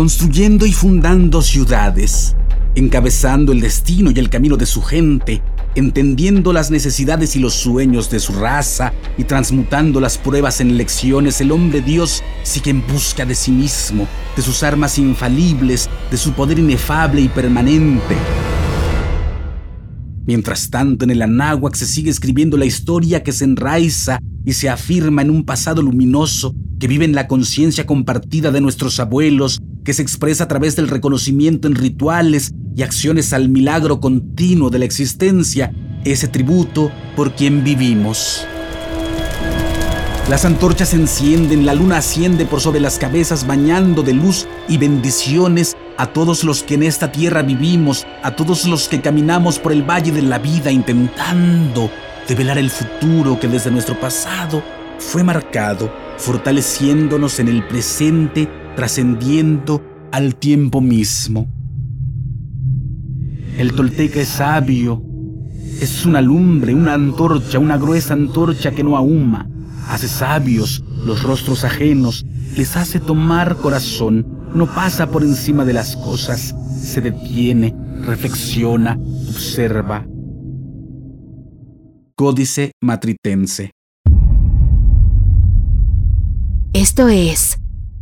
construyendo y fundando ciudades, encabezando el destino y el camino de su gente, entendiendo las necesidades y los sueños de su raza y transmutando las pruebas en lecciones, el hombre Dios sigue en busca de sí mismo, de sus armas infalibles, de su poder inefable y permanente. Mientras tanto, en el Anáhuac se sigue escribiendo la historia que se enraiza y se afirma en un pasado luminoso que vive en la conciencia compartida de nuestros abuelos, que se expresa a través del reconocimiento en rituales y acciones al milagro continuo de la existencia, ese tributo por quien vivimos. Las antorchas se encienden, la luna asciende por sobre las cabezas bañando de luz y bendiciones a todos los que en esta tierra vivimos, a todos los que caminamos por el valle de la vida intentando develar el futuro que desde nuestro pasado fue marcado, fortaleciéndonos en el presente, trascendiendo al tiempo mismo. El tolteca es sabio, es una lumbre, una antorcha, una gruesa antorcha que no ahuma, hace sabios los rostros ajenos, les hace tomar corazón, no pasa por encima de las cosas, se detiene, reflexiona, observa. Códice Matritense. Esto es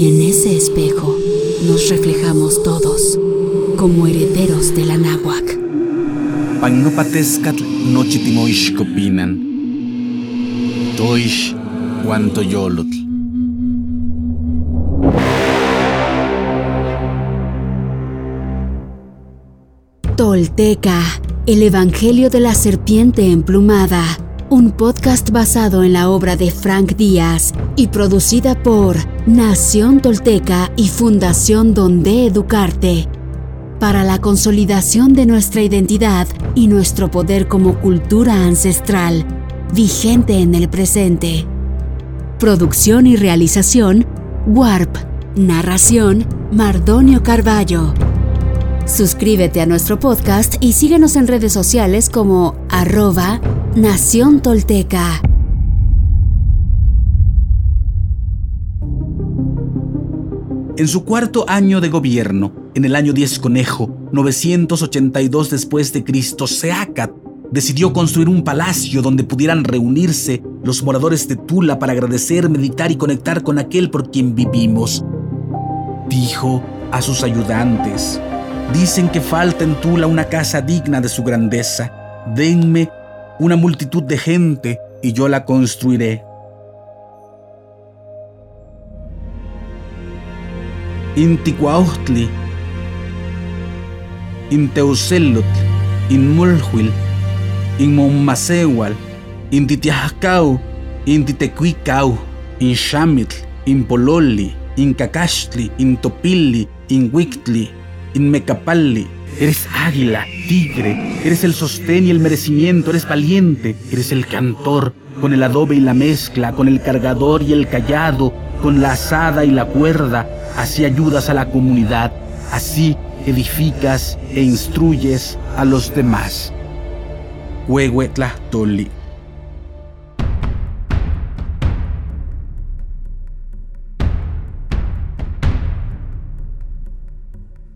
Y en ese espejo nos reflejamos todos como herederos de la náhuac. Pagnopatescatl nochitimoixcopinan. Toish guantoyolotl. Tolteca, el Evangelio de la Serpiente Emplumada, un podcast basado en la obra de Frank Díaz y producida por Nación Tolteca y Fundación Donde Educarte para la consolidación de nuestra identidad y nuestro poder como cultura ancestral, vigente en el presente. Producción y realización, Warp. Narración, Mardonio Carballo. Suscríbete a nuestro podcast y síguenos en redes sociales como arroba Nación Tolteca. En su cuarto año de gobierno, en el año 10 conejo, 982 después de Cristo, Seacat decidió construir un palacio donde pudieran reunirse los moradores de Tula para agradecer, meditar y conectar con aquel por quien vivimos. Dijo a sus ayudantes, dicen que falta en Tula una casa digna de su grandeza. Denme una multitud de gente y yo la construiré. Inticuautli, Inteucelotl, Inmulhuil, Inmomasewal, Intitiahcau, Intitecuicau, Inshamitl, Impololi, Incacastli, Intopili, Inhuictli, Inmecapalli. Eres águila, tigre, eres el sostén y el merecimiento, eres valiente, eres el cantor, con el adobe y la mezcla, con el cargador y el callado, con la asada y la cuerda, así ayudas a la comunidad, así edificas e instruyes a los demás. Toli.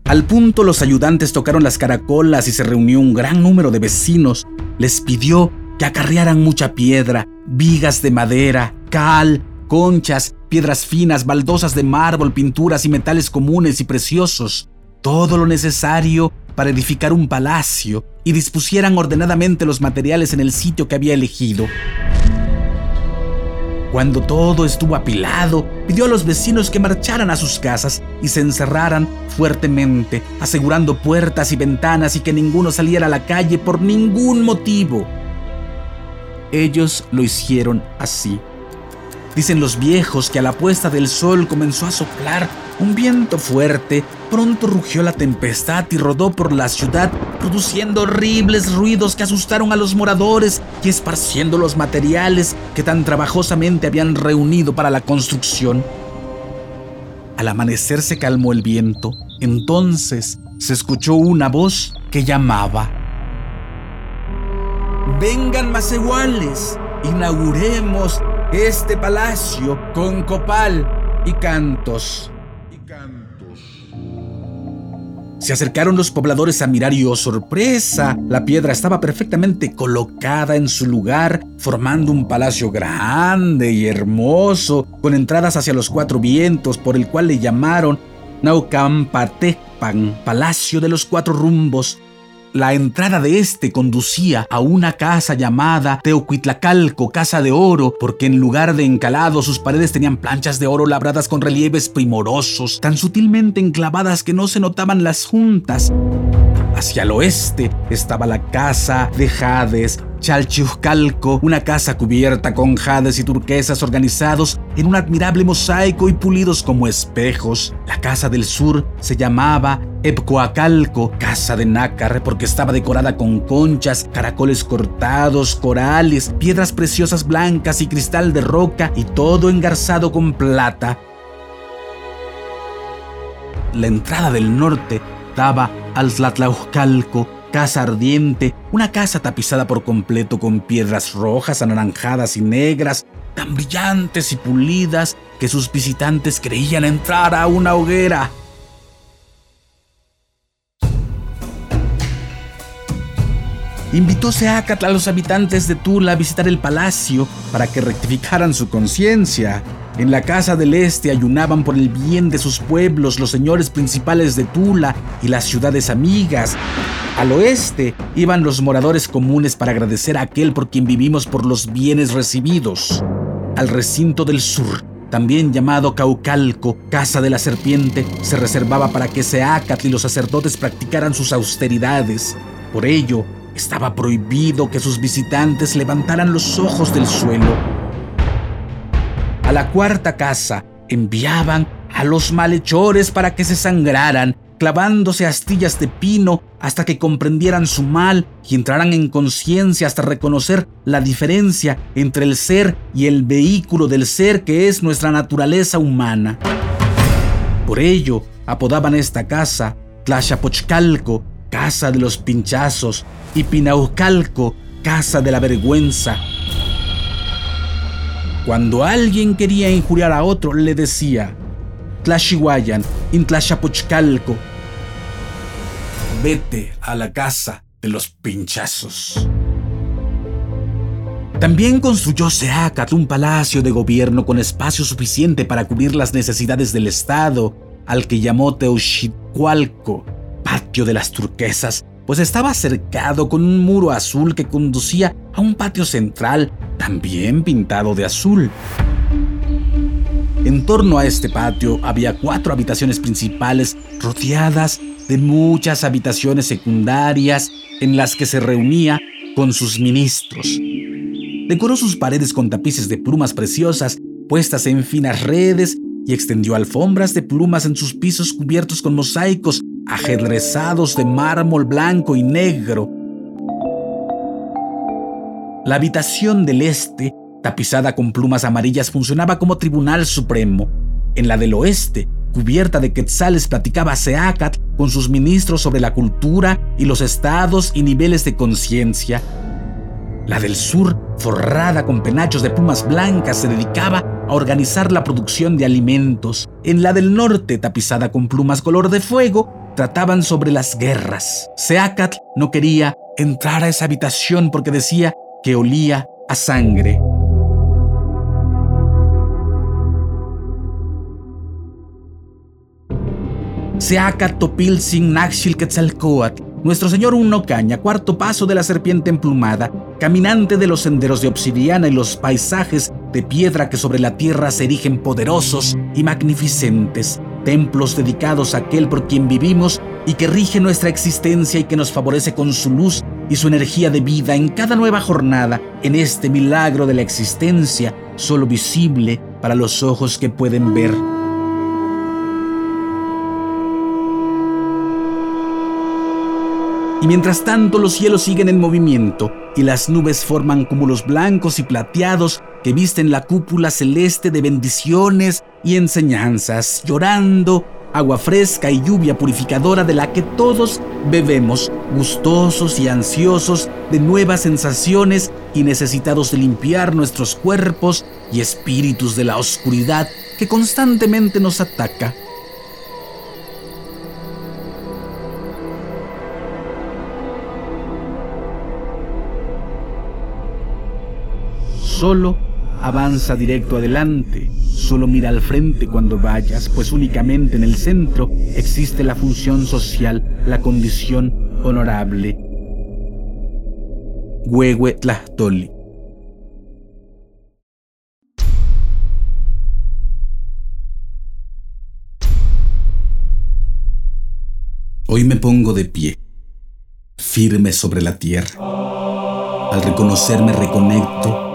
Al punto los ayudantes tocaron las caracolas y se reunió un gran número de vecinos. Les pidió que acarrearan mucha piedra, vigas de madera, cal, conchas, piedras finas, baldosas de mármol, pinturas y metales comunes y preciosos, todo lo necesario para edificar un palacio y dispusieran ordenadamente los materiales en el sitio que había elegido. Cuando todo estuvo apilado, pidió a los vecinos que marcharan a sus casas y se encerraran fuertemente, asegurando puertas y ventanas y que ninguno saliera a la calle por ningún motivo. Ellos lo hicieron así. Dicen los viejos que a la puesta del sol comenzó a soplar un viento fuerte, pronto rugió la tempestad y rodó por la ciudad, produciendo horribles ruidos que asustaron a los moradores y esparciendo los materiales que tan trabajosamente habían reunido para la construcción. Al amanecer se calmó el viento, entonces se escuchó una voz que llamaba. Vengan más iguales, inauguremos este palacio con copal y cantos. Se acercaron los pobladores a mirar y oh sorpresa, la piedra estaba perfectamente colocada en su lugar, formando un palacio grande y hermoso, con entradas hacia los cuatro vientos, por el cual le llamaron Naucampatecpan, Palacio de los Cuatro Rumbos, la entrada de este conducía a una casa llamada Teocuitlacalco, Casa de Oro, porque en lugar de encalado sus paredes tenían planchas de oro labradas con relieves primorosos, tan sutilmente enclavadas que no se notaban las juntas. Hacia el oeste estaba la casa de Jades, Chalchuscalco, una casa cubierta con jades y turquesas organizados en un admirable mosaico y pulidos como espejos. La casa del sur se llamaba Epcoacalco, casa de nácar, porque estaba decorada con conchas, caracoles cortados, corales, piedras preciosas blancas y cristal de roca y todo engarzado con plata. La entrada del norte daba al Tlatlaucalco, casa ardiente, una casa tapizada por completo con piedras rojas, anaranjadas y negras, tan brillantes y pulidas que sus visitantes creían entrar a una hoguera. Invitó Seacatl a los habitantes de Tula a visitar el palacio para que rectificaran su conciencia. En la casa del este ayunaban por el bien de sus pueblos los señores principales de Tula y las ciudades amigas. Al oeste iban los moradores comunes para agradecer a aquel por quien vivimos por los bienes recibidos. Al recinto del sur, también llamado Caucalco, Casa de la Serpiente, se reservaba para que Seacatl y los sacerdotes practicaran sus austeridades. Por ello, estaba prohibido que sus visitantes levantaran los ojos del suelo. La cuarta casa enviaban a los malhechores para que se sangraran, clavándose astillas de pino hasta que comprendieran su mal y entraran en conciencia hasta reconocer la diferencia entre el ser y el vehículo del ser que es nuestra naturaleza humana. Por ello, apodaban esta casa Tlaxapochcalco, casa de los pinchazos, y Pinaucalco, casa de la vergüenza. Cuando alguien quería injuriar a otro, le decía, Tlashihuayan, in vete a la casa de los pinchazos. También construyó Seacat un palacio de gobierno con espacio suficiente para cubrir las necesidades del Estado, al que llamó Teuxitcualco, patio de las turquesas, pues estaba cercado con un muro azul que conducía a un patio central, también pintado de azul. En torno a este patio había cuatro habitaciones principales rodeadas de muchas habitaciones secundarias en las que se reunía con sus ministros. Decoró sus paredes con tapices de plumas preciosas puestas en finas redes y extendió alfombras de plumas en sus pisos cubiertos con mosaicos ajedrezados de mármol blanco y negro. La habitación del este, tapizada con plumas amarillas, funcionaba como tribunal supremo. En la del oeste, cubierta de quetzales, platicaba Seacat con sus ministros sobre la cultura y los estados y niveles de conciencia. La del sur, forrada con penachos de plumas blancas, se dedicaba a organizar la producción de alimentos. En la del norte, tapizada con plumas color de fuego, trataban sobre las guerras. Seacatl no quería entrar a esa habitación porque decía que olía a sangre. Seacat Topilzin Naxil Quetzalcoatl, nuestro señor Uno Caña, cuarto paso de la serpiente emplumada, caminante de los senderos de obsidiana y los paisajes de piedra que sobre la tierra se erigen poderosos y magnificentes, templos dedicados a aquel por quien vivimos y que rige nuestra existencia y que nos favorece con su luz y su energía de vida en cada nueva jornada, en este milagro de la existencia, solo visible para los ojos que pueden ver. Y mientras tanto los cielos siguen en movimiento y las nubes forman cúmulos blancos y plateados que visten la cúpula celeste de bendiciones y enseñanzas, llorando agua fresca y lluvia purificadora de la que todos bebemos, gustosos y ansiosos de nuevas sensaciones y necesitados de limpiar nuestros cuerpos y espíritus de la oscuridad que constantemente nos ataca. Solo avanza directo adelante. Solo mira al frente cuando vayas, pues únicamente en el centro existe la función social, la condición honorable. Huehue Tlachtoli. Hoy me pongo de pie, firme sobre la tierra. Al reconocerme reconecto